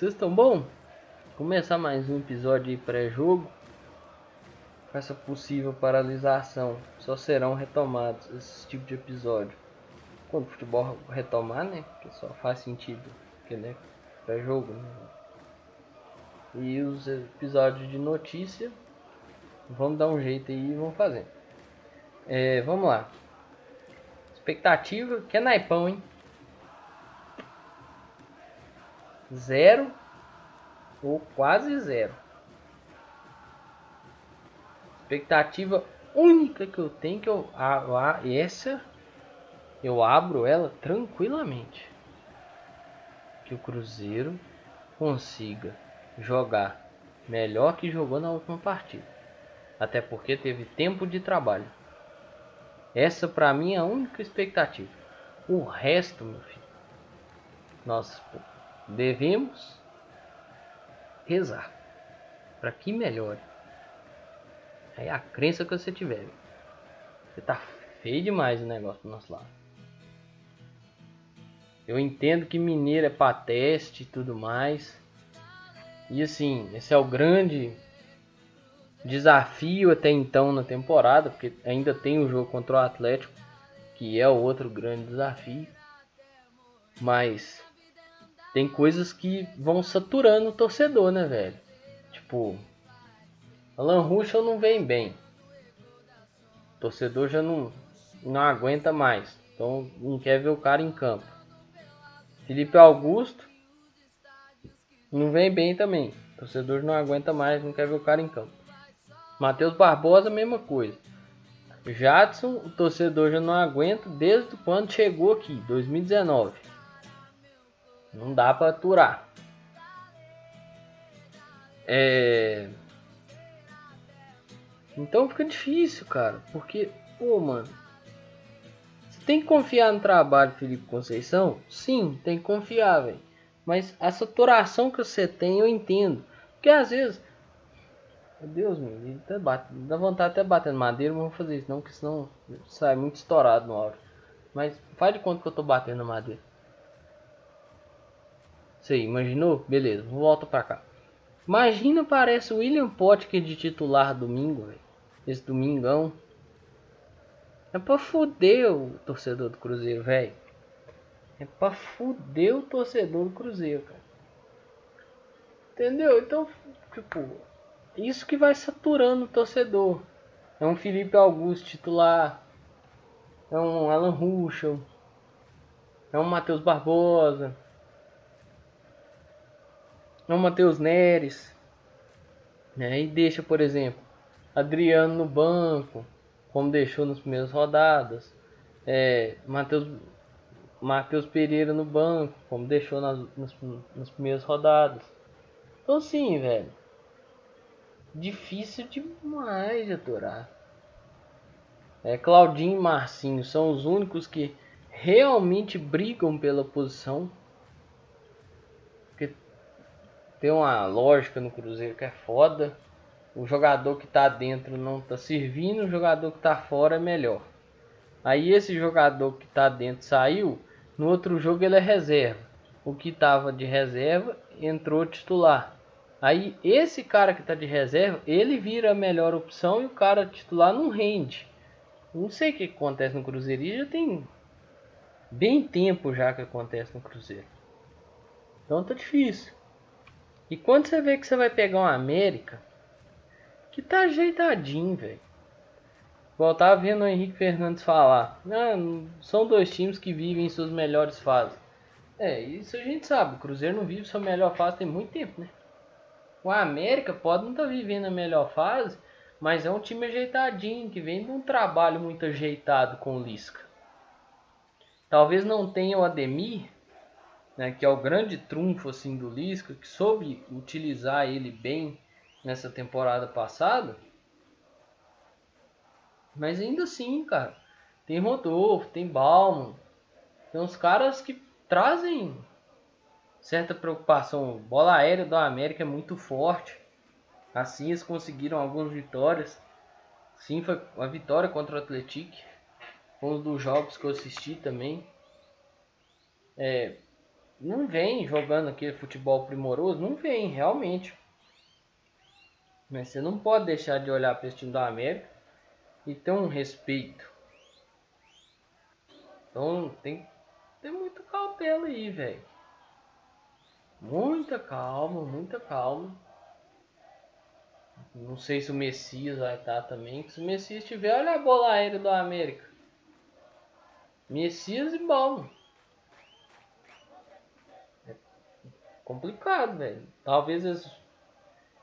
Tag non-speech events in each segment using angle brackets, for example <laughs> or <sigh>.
Vocês estão bom? Começar mais um episódio de pré-jogo. Com essa possível paralisação, só serão retomados esse tipo de episódio quando o futebol retomar, né? Que só faz sentido, porque né? Pré-jogo, né? E os episódios de notícia, vamos dar um jeito aí e vamos fazer. É, vamos lá. Expectativa, que é naipão, hein? Zero ou quase zero. Expectativa única que eu tenho que eu ah, essa eu abro ela tranquilamente. Que o Cruzeiro consiga jogar melhor que jogou na última partida. Até porque teve tempo de trabalho. Essa para mim é a única expectativa. O resto, meu filho, nós devemos rezar para que melhore. É a crença que você tiver. Você tá feio demais o negócio do nosso lado. Eu entendo que mineiro é para teste e tudo mais. E assim, esse é o grande desafio até então na temporada, porque ainda tem o jogo contra o Atlético, que é o outro grande desafio. Mas tem coisas que vão saturando o torcedor, né, velho? Tipo, Alan Ruschel não vem bem. O torcedor já não, não aguenta mais. Então não quer ver o cara em campo. Felipe Augusto não vem bem também. O torcedor não aguenta mais, não quer ver o cara em campo. Matheus Barbosa, mesma coisa. Jadson, o torcedor já não aguenta desde quando chegou aqui, 2019. Não dá para aturar. É... Então fica difícil, cara. Porque, pô, mano. Você tem que confiar no trabalho, Felipe Conceição? Sim, tem que confiar, velho. Mas a saturação que você tem, eu entendo. Porque às vezes meu Deus, meu, bate, dá vontade até batendo madeira, mas vou fazer isso não, porque senão sai muito estourado no áudio. Mas faz de conta que eu tô batendo na madeira. Aí, imaginou? Beleza, volta pra cá. Imagina parece o William Potker de titular domingo, velho. Esse domingão. É pra fuder o torcedor do Cruzeiro, velho. É pra fuder o torcedor do Cruzeiro, cara. Entendeu? Então, tipo, isso que vai saturando o torcedor. É um Felipe Augusto titular. É um Alan Ruschel. É um Matheus Barbosa. É um Matheus Neres. Né? E deixa, por exemplo, Adriano no banco, como deixou nas primeiras rodadas. É, Matheus, Matheus Pereira no banco, como deixou nas, nas, nas primeiras rodadas. Então sim, velho difícil demais de aturar. É, Claudinho e Marcinho são os únicos que realmente brigam pela posição. Porque tem uma lógica no Cruzeiro que é foda. O jogador que tá dentro não tá servindo, o jogador que tá fora é melhor. Aí esse jogador que tá dentro saiu, no outro jogo ele é reserva. O que tava de reserva entrou titular. Aí esse cara que está de reserva, ele vira a melhor opção e o cara titular não rende. Não sei o que acontece no Cruzeiro, e já tem bem tempo já que acontece no Cruzeiro. Então tá difícil. E quando você vê que você vai pegar uma América, que tá ajeitadinho, velho. Igual tava vendo o Henrique Fernandes falar. Ah, são dois times que vivem em suas melhores fases. É, isso a gente sabe. O Cruzeiro não vive sua melhor fase tem muito tempo, né? O América pode não estar tá vivendo a melhor fase, mas é um time ajeitadinho, que vem de um trabalho muito ajeitado com o Lisca. Talvez não tenha o Ademir, né, que é o grande trunfo assim do Lisca, que soube utilizar ele bem nessa temporada passada. Mas ainda assim, cara, tem Rodolfo, tem Bauman, tem uns caras que trazem certa preocupação. Bola aérea do América é muito forte. Assim eles conseguiram algumas vitórias. Sim, foi uma vitória contra o Atlético. Um dos jogos que eu assisti também. É, não vem jogando aquele futebol primoroso, não vem, realmente. Mas você não pode deixar de olhar para esse time da América e ter um respeito. Então tem que ter muita cautela aí, velho. Muita calma, muita calma. Não sei se o Messias vai estar também. Se o Messias tiver, olha a bola aérea do América. Messias e bom. Complicado, velho. Talvez eles...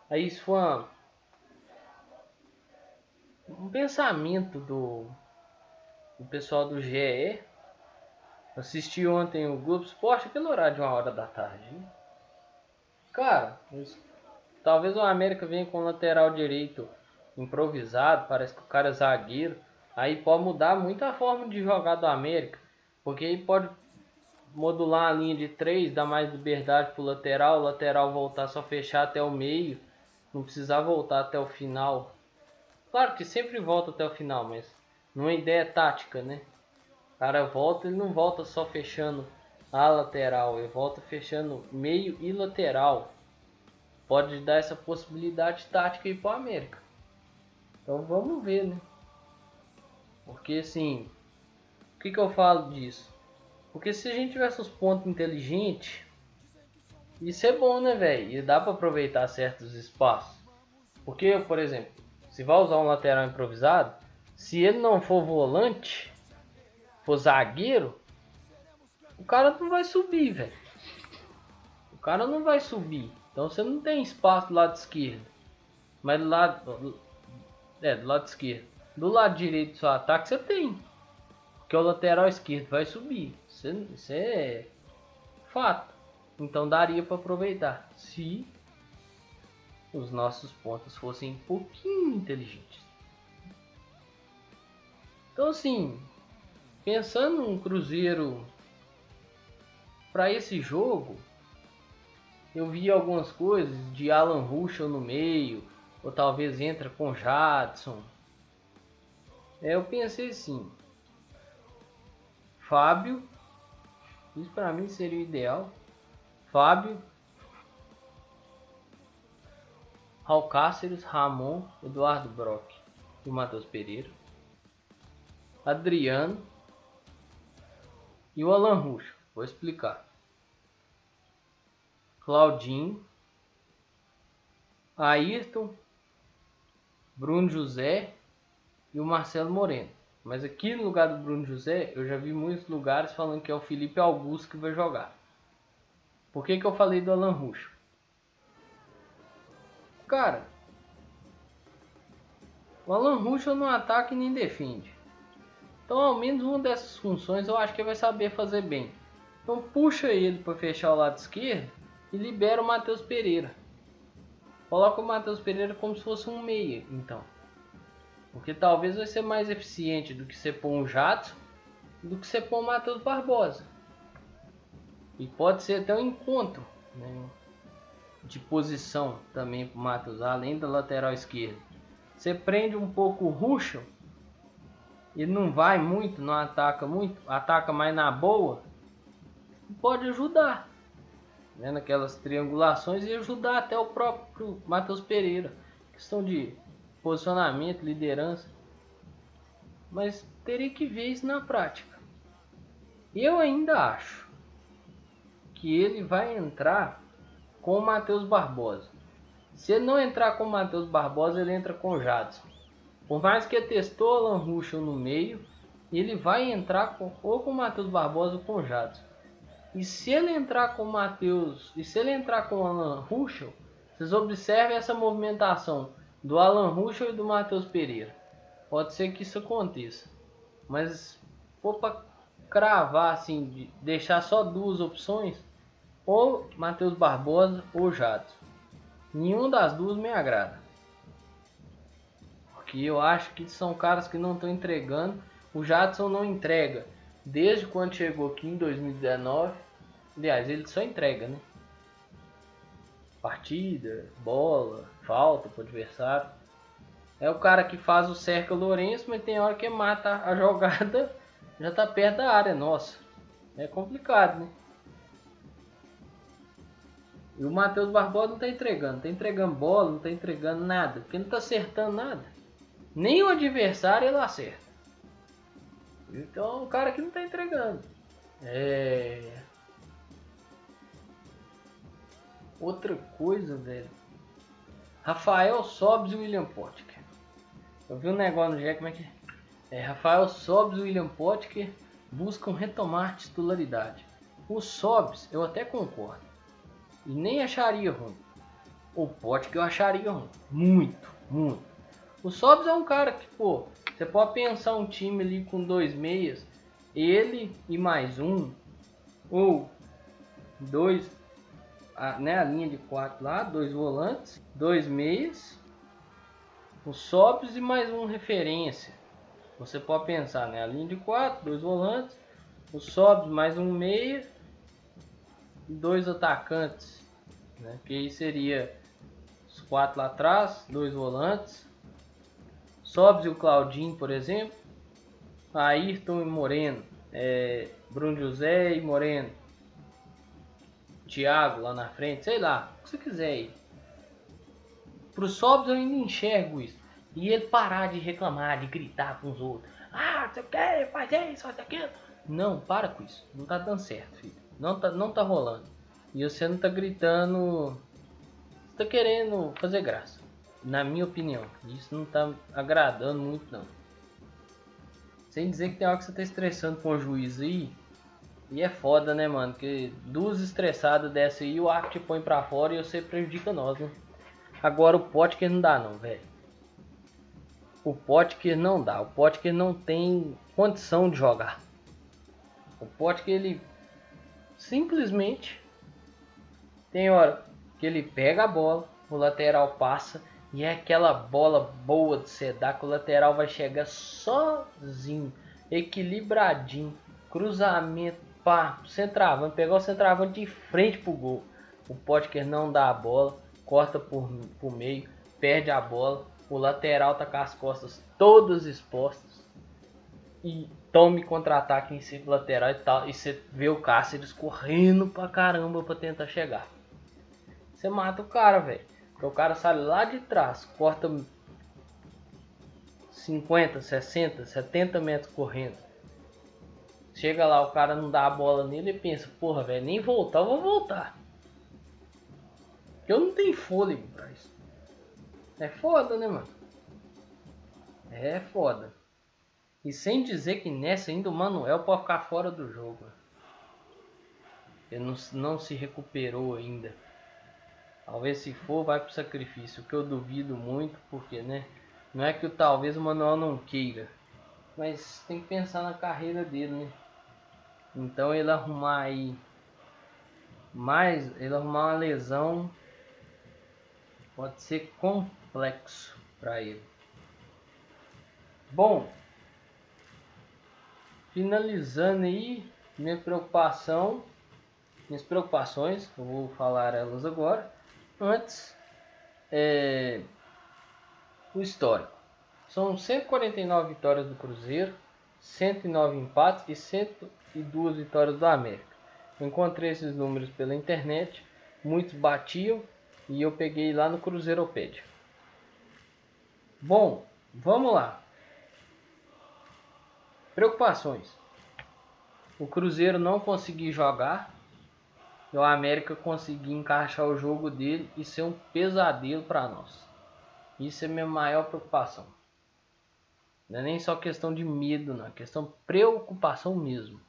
aí isso foi uma... um pensamento do... do pessoal do GE. Assisti ontem o Globo Esporte, aquele horário de uma hora da tarde. Cara, eles Talvez o América venha com o lateral direito improvisado, parece que o cara é zagueiro. Aí pode mudar muito a forma de jogar do América. Porque aí pode modular a linha de 3, dar mais liberdade pro lateral, o lateral voltar só fechar até o meio, não precisar voltar até o final. Claro que sempre volta até o final, mas numa ideia tática, né? O cara volta, ele não volta só fechando a lateral, ele volta fechando meio e lateral pode dar essa possibilidade tática aí para o América. Então vamos ver, né? Porque assim, o que, que eu falo disso? Porque se a gente tivesse os pontos inteligentes, isso é bom, né, velho? E dá para aproveitar certos espaços. Porque, por exemplo, se vai usar um lateral improvisado, se ele não for volante, for zagueiro, o cara não vai subir, velho. O cara não vai subir. Então você não tem espaço do lado esquerdo. Mas do lado. É, do lado esquerdo. Do lado direito do seu ataque você tem. Porque o lateral esquerdo vai subir. Isso, é fato. Então daria para aproveitar. Se os nossos pontos fossem um pouquinho inteligentes. Então assim, pensando um Cruzeiro para esse jogo, eu vi algumas coisas de Alan Ruschel no meio, ou talvez entra com Jadson. É, eu pensei assim, Fábio, isso para mim seria o ideal. Fábio, Alcáceres, Ramon, Eduardo Brock e Matheus Pereira. Adriano e o Alan Ruxo. Vou explicar. Claudinho, Ayrton, Bruno José e o Marcelo Moreno. Mas aqui no lugar do Bruno José, eu já vi muitos lugares falando que é o Felipe Augusto que vai jogar. Por que, que eu falei do Alan Ruxo? Cara, o Alan Ruxo não ataca e nem defende. Então, ao menos uma dessas funções eu acho que ele vai saber fazer bem. Então, puxa ele para fechar o lado esquerdo e libera o Matheus Pereira. Coloca o Matheus Pereira como se fosse um meia, então. Porque talvez vai ser mais eficiente do que você pôr um Jato do que você pôr o Matheus Barbosa. E pode ser até um encontro né, de posição também para Matheus, além da lateral esquerda. Você prende um pouco o Ruschel, ele não vai muito, não ataca muito, ataca mais na boa, pode ajudar né, naquelas triangulações e ajudar até o próprio Matheus Pereira. Questão de posicionamento, liderança. Mas teria que ver isso na prática. Eu ainda acho que ele vai entrar com o Matheus Barbosa. Se ele não entrar com o Matheus Barbosa, ele entra com o Jadson. Por mais que testou o Alan Ruschel no meio, ele vai entrar com, ou com o Matheus Barbosa ou com o Jadson. E se ele entrar com o Matheus, e se ele entrar com o Alan Ruschel, vocês observem essa movimentação do Alan Ruschel e do Matheus Pereira. Pode ser que isso aconteça. Mas for para cravar assim, de deixar só duas opções, ou Matheus Barbosa ou Jadson. Nenhum das duas me agrada. Porque eu acho que são caras que não estão entregando. O Jadson não entrega desde quando chegou aqui em 2019 Aliás, ele só entrega, né? Partida, bola, falta pro adversário. É o cara que faz o cerca Lourenço, mas tem hora que mata a <laughs> jogada, já tá perto da área, nossa. É complicado, né? E o Matheus Barbosa não tá entregando, não tá entregando bola, não tá entregando nada, porque não tá acertando nada. Nem o adversário ele acerta. Então o cara que não tá entregando. É. Outra coisa, velho. Rafael Sobes e William Potker. Eu vi um negócio no Jack, como é que é? é Rafael Sobes e William Potker buscam retomar titularidade. O Sobes eu até concordo. E nem acharia ruim. O Potker eu acharia ruim. Muito, muito. O Sobs é um cara que, pô, você pode pensar um time ali com dois meias, ele e mais um, ou dois, a, né, a linha de quatro lá, dois volantes, dois meias, o Sobs e mais um referência. Você pode pensar, né, a linha de quatro, dois volantes, o Sobs mais um meia, dois atacantes, né, que aí seria os quatro lá atrás, dois volantes, Sobs e o Claudinho, por exemplo. Ayrton e Moreno. É, Bruno José e Moreno. Thiago lá na frente, sei lá, o que você quiser aí. Pro Sobs eu ainda enxergo isso. E ele parar de reclamar, de gritar com os outros. Ah, você quer fazer isso, faz aquilo. Não, para com isso. Não tá dando certo, filho. Não tá, não tá rolando. E você não tá gritando. Você tá querendo fazer graça na minha opinião. Isso não tá agradando muito não. Sem dizer que tem hora que você tá estressando com o juiz aí. E é foda, né, mano? Que duas estressadas dessa aí, o arco põe pra fora e você prejudica nós, né? Agora o Potker não dá não, velho. O Potker não dá. O Potker não tem condição de jogar. O Potker, ele simplesmente tem hora que ele pega a bola, o lateral passa e é aquela bola boa de você dar que o lateral vai chegar sozinho, equilibradinho, cruzamento, pá, centroavante, pegar o centroavante de frente pro gol. O Potker não dá a bola, corta por, por meio, perde a bola, o lateral tá com as costas todas expostas e tome contra-ataque em cima do lateral e tal, e você vê o Cáceres correndo pra caramba pra tentar chegar. Você mata o cara, velho. O cara sai lá de trás, corta 50, 60, 70 metros correndo. Chega lá, o cara não dá a bola nele e pensa, porra, velho, nem voltar, eu vou voltar. Eu não tenho fôlego pra isso. É foda, né, mano? É foda. E sem dizer que nessa ainda o Manuel pode ficar fora do jogo. Ele não, não se recuperou ainda. Talvez se for, vai pro sacrifício, que eu duvido muito, porque, né? Não é que talvez o Manuel não queira, mas tem que pensar na carreira dele, né? Então ele arrumar aí mais, ele arrumar uma lesão pode ser complexo para ele. Bom, finalizando aí, minha preocupação, minhas preocupações, eu vou falar elas agora. Antes, é, o histórico. São 149 vitórias do Cruzeiro, 109 empates e 102 vitórias do América. encontrei esses números pela internet, muitos batiam e eu peguei lá no Cruzeiropédia. Bom, vamos lá. Preocupações. O Cruzeiro não conseguiu jogar e o América conseguir encaixar o jogo dele e ser um pesadelo para nós. Isso é minha maior preocupação. Não é nem só questão de medo, não, é questão preocupação mesmo.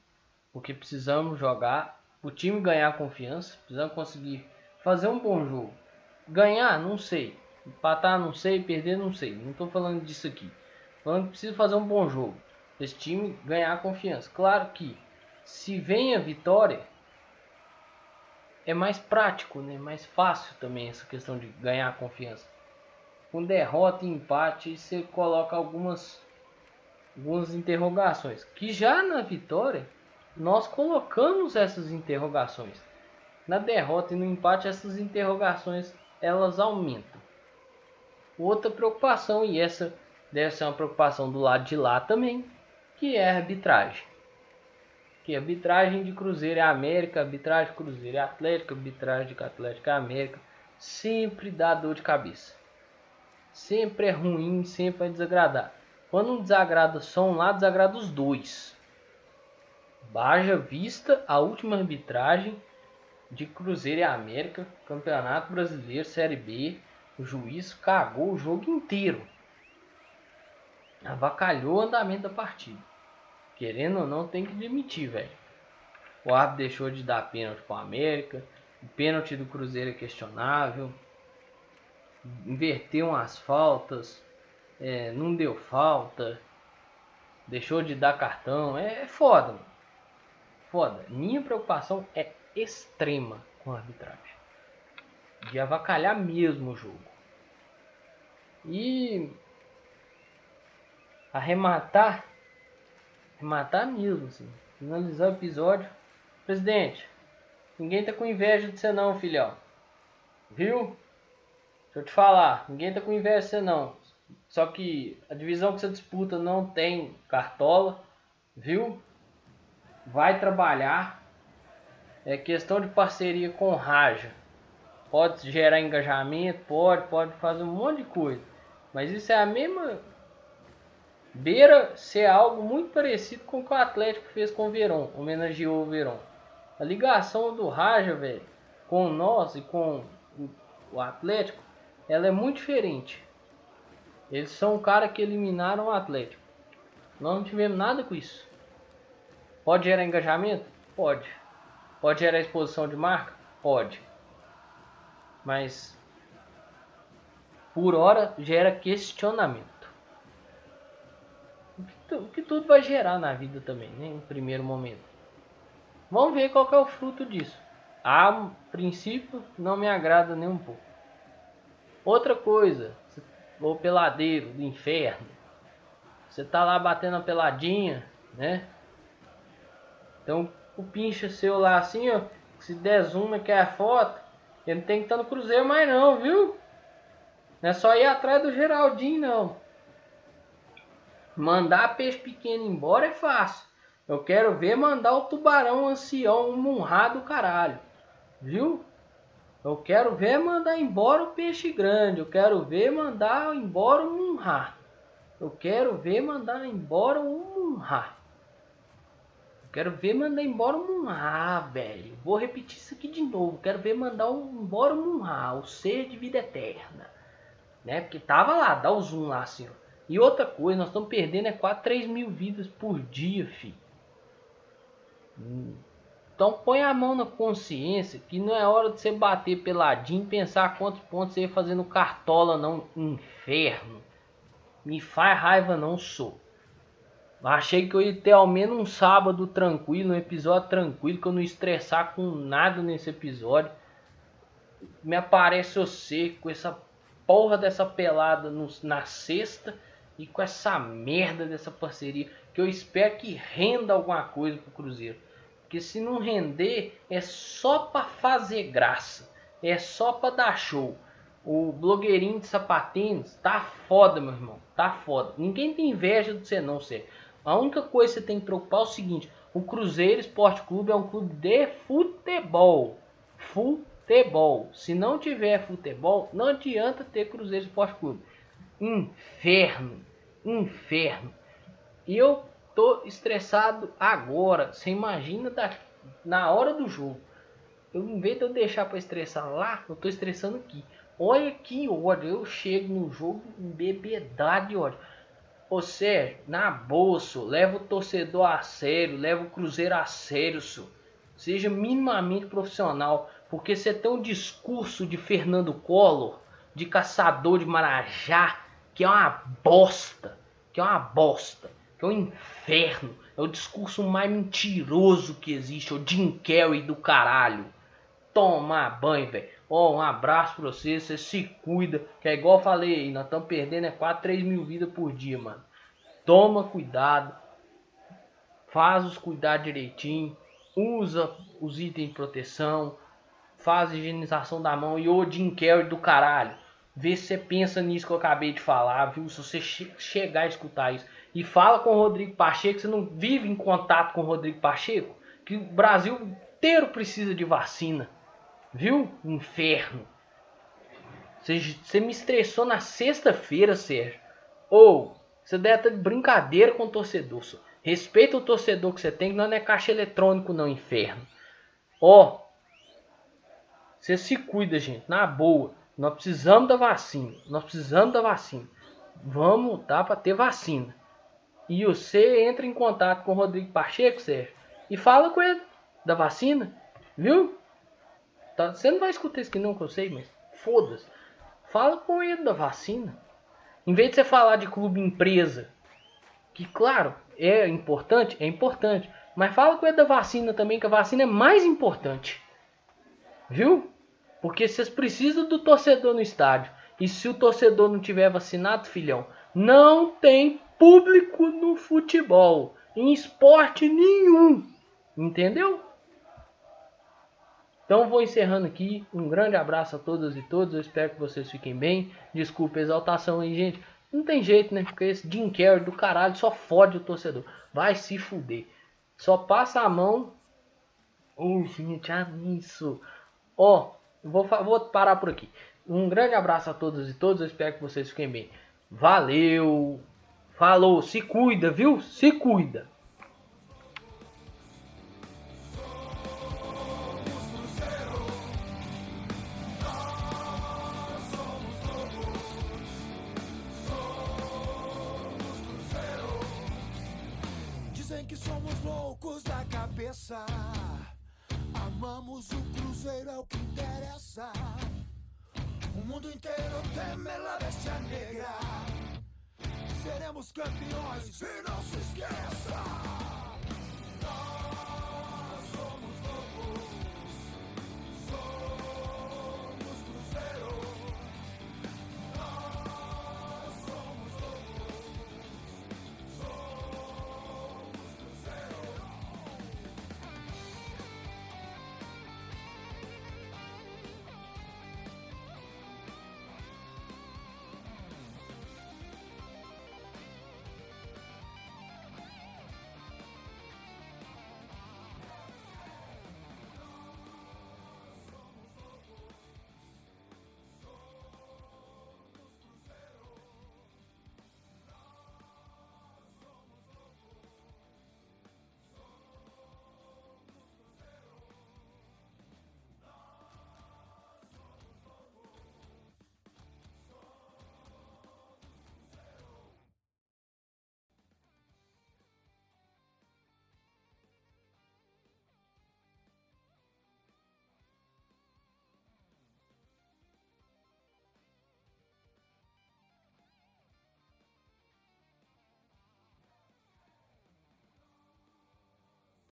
Porque precisamos jogar, o time ganhar confiança, precisamos conseguir fazer um bom jogo. Ganhar, não sei. Empatar, não sei. Perder, não sei. Não estou falando disso aqui. Falando que precisa fazer um bom jogo. Esse time ganhar confiança. Claro que se vem a vitória, é mais prático, né? mais fácil também essa questão de ganhar confiança. Com derrota e empate, você coloca algumas, algumas interrogações. Que já na vitória, nós colocamos essas interrogações. Na derrota e no empate, essas interrogações elas aumentam. Outra preocupação, e essa deve ser uma preocupação do lado de lá também, que é a arbitragem. Que arbitragem de Cruzeiro é América, arbitragem de Cruzeiro é Atlético, arbitragem de Atlético é América. Sempre dá dor de cabeça. Sempre é ruim, sempre é desagradar. Quando um desagrada só um lado, desagrada os dois. Baja vista a última arbitragem de Cruzeiro e América, Campeonato Brasileiro, Série B. O juiz cagou o jogo inteiro. Avacalhou o andamento da partida. Querendo ou não, tem que demitir, velho. O árbitro deixou de dar pênalti para o América. O pênalti do Cruzeiro é questionável. Inverteu umas faltas. É, não deu falta. Deixou de dar cartão. É, é foda, mano. Foda. Minha preocupação é extrema com a arbitragem. De avacalhar mesmo o jogo. E arrematar matar mesmo, assim. Finalizar o episódio. Presidente, ninguém tá com inveja de você não, filhão. Viu? Deixa eu te falar, ninguém tá com inveja de você não. Só que a divisão que você disputa não tem cartola, viu? Vai trabalhar. É questão de parceria com Raja. Pode gerar engajamento, pode, pode fazer um monte de coisa. Mas isso é a mesma beira ser algo muito parecido com o que o Atlético fez com o Verón, homenageou o Verón. A ligação do Raja, velho, com nós e com o Atlético, ela é muito diferente. Eles são o cara que eliminaram o Atlético. Nós não tivemos nada com isso. Pode gerar engajamento? Pode. Pode gerar exposição de marca? Pode. Mas por hora gera questionamento o que tudo vai gerar na vida também, né? Em primeiro momento. Vamos ver qual é o fruto disso. A princípio não me agrada nem um pouco. Outra coisa, o peladeiro do inferno. Você tá lá batendo a peladinha, né? Então o pincha seu lá assim, ó. Se der zoom quer a foto, ele não tem que estar no cruzeiro mais não, viu? Não é só ir atrás do Geraldinho não. Mandar peixe pequeno embora é fácil. Eu quero ver mandar o tubarão ancião munrado caralho. Viu? Eu quero ver mandar embora o peixe grande. Eu quero ver mandar embora o munra. Eu quero ver mandar embora o munra. Eu quero ver mandar embora o munra, velho. Vou repetir isso aqui de novo. Quero ver mandar embora o munra, o ser de vida eterna. Né? Porque tava lá, dá o zoom lá ó. E outra coisa, nós estamos perdendo é 4, 3 mil vidas por dia, filho. Então põe a mão na consciência que não é hora de você bater peladinho e pensar quantos pontos você ia fazer no cartola não, inferno. Me faz raiva não sou. Achei que eu ia ter ao menos um sábado tranquilo, um episódio tranquilo, que eu não estressar com nada nesse episódio. Me aparece você com essa porra dessa pelada no, na sexta e com essa merda dessa parceria, que eu espero que renda alguma coisa pro Cruzeiro. Porque se não render, é só para fazer graça. É só para dar show. O blogueirinho de sapatênis tá foda, meu irmão. Tá foda. Ninguém tem inveja de você não, ser. A única coisa que você tem que preocupar é o seguinte: o Cruzeiro Esporte Clube é um clube de futebol. Futebol. Se não tiver futebol, não adianta ter Cruzeiro Esporte Clube. Inferno inferno. E eu tô estressado agora. Você imagina na hora do jogo. Eu, em vez de eu deixar para estressar lá, eu tô estressando aqui. Olha que ódio. Eu chego no jogo em bebedade de ódio. Ô Sérgio, na bolsa, leva o torcedor a sério, leva o Cruzeiro a sério, senhor. Seja minimamente profissional. Porque você tem um discurso de Fernando Collor, de caçador de Marajá, que é uma bosta, que é uma bosta, que é um inferno, é o discurso mais mentiroso que existe, é o Jim Carrey do caralho. Toma banho, velho. Ó, oh, um abraço pra você, você se cuida, que é igual eu falei, nós estamos perdendo é 4, 3 mil vidas por dia, mano. Toma cuidado, faz os cuidados direitinho, usa os itens de proteção, faz higienização da mão e o Jim Carrey do caralho. Vê se você pensa nisso que eu acabei de falar, viu? Se você che chegar a escutar isso. E fala com o Rodrigo Pacheco. Você não vive em contato com o Rodrigo Pacheco? Que o Brasil inteiro precisa de vacina. Viu? Inferno. Você, você me estressou na sexta-feira, Sérgio. Ou, você deve estar de brincadeira com o torcedor. Só. Respeita o torcedor que você tem, que não é caixa eletrônico, não, inferno. Ó, você se cuida, gente, na boa. Nós precisamos da vacina. Nós precisamos da vacina. Vamos dar para ter vacina. E você entra em contato com o Rodrigo Pacheco, Sérgio, e fala com ele da vacina, viu? Tá, você não vai escutar isso aqui não, que eu sei, mas foda-se. Fala com ele da vacina. Em vez de você falar de clube empresa, que claro, é importante, é importante, mas fala com ele da vacina também, que a vacina é mais importante. Viu? Porque vocês precisam do torcedor no estádio. E se o torcedor não tiver vacinado, filhão, não tem público no futebol, em esporte nenhum. Entendeu? Então vou encerrando aqui. Um grande abraço a todas e todos. Eu espero que vocês fiquem bem. Desculpa a exaltação aí, gente. Não tem jeito, né? Porque esse Jim Carrey do caralho só fode o torcedor. Vai se fuder. Só passa a mão. Ô, oh, gente, é isso. Ó, vou, vou parar por aqui. Um grande abraço a todas e todos. Eu espero que vocês fiquem bem. Valeu. Falou. Se cuida, viu? Se cuida. Que somos loucos da cabeça. Amamos o Cruzeiro, é o que interessa. O mundo inteiro teme a bestia negra seremos campeões. E não se esqueça!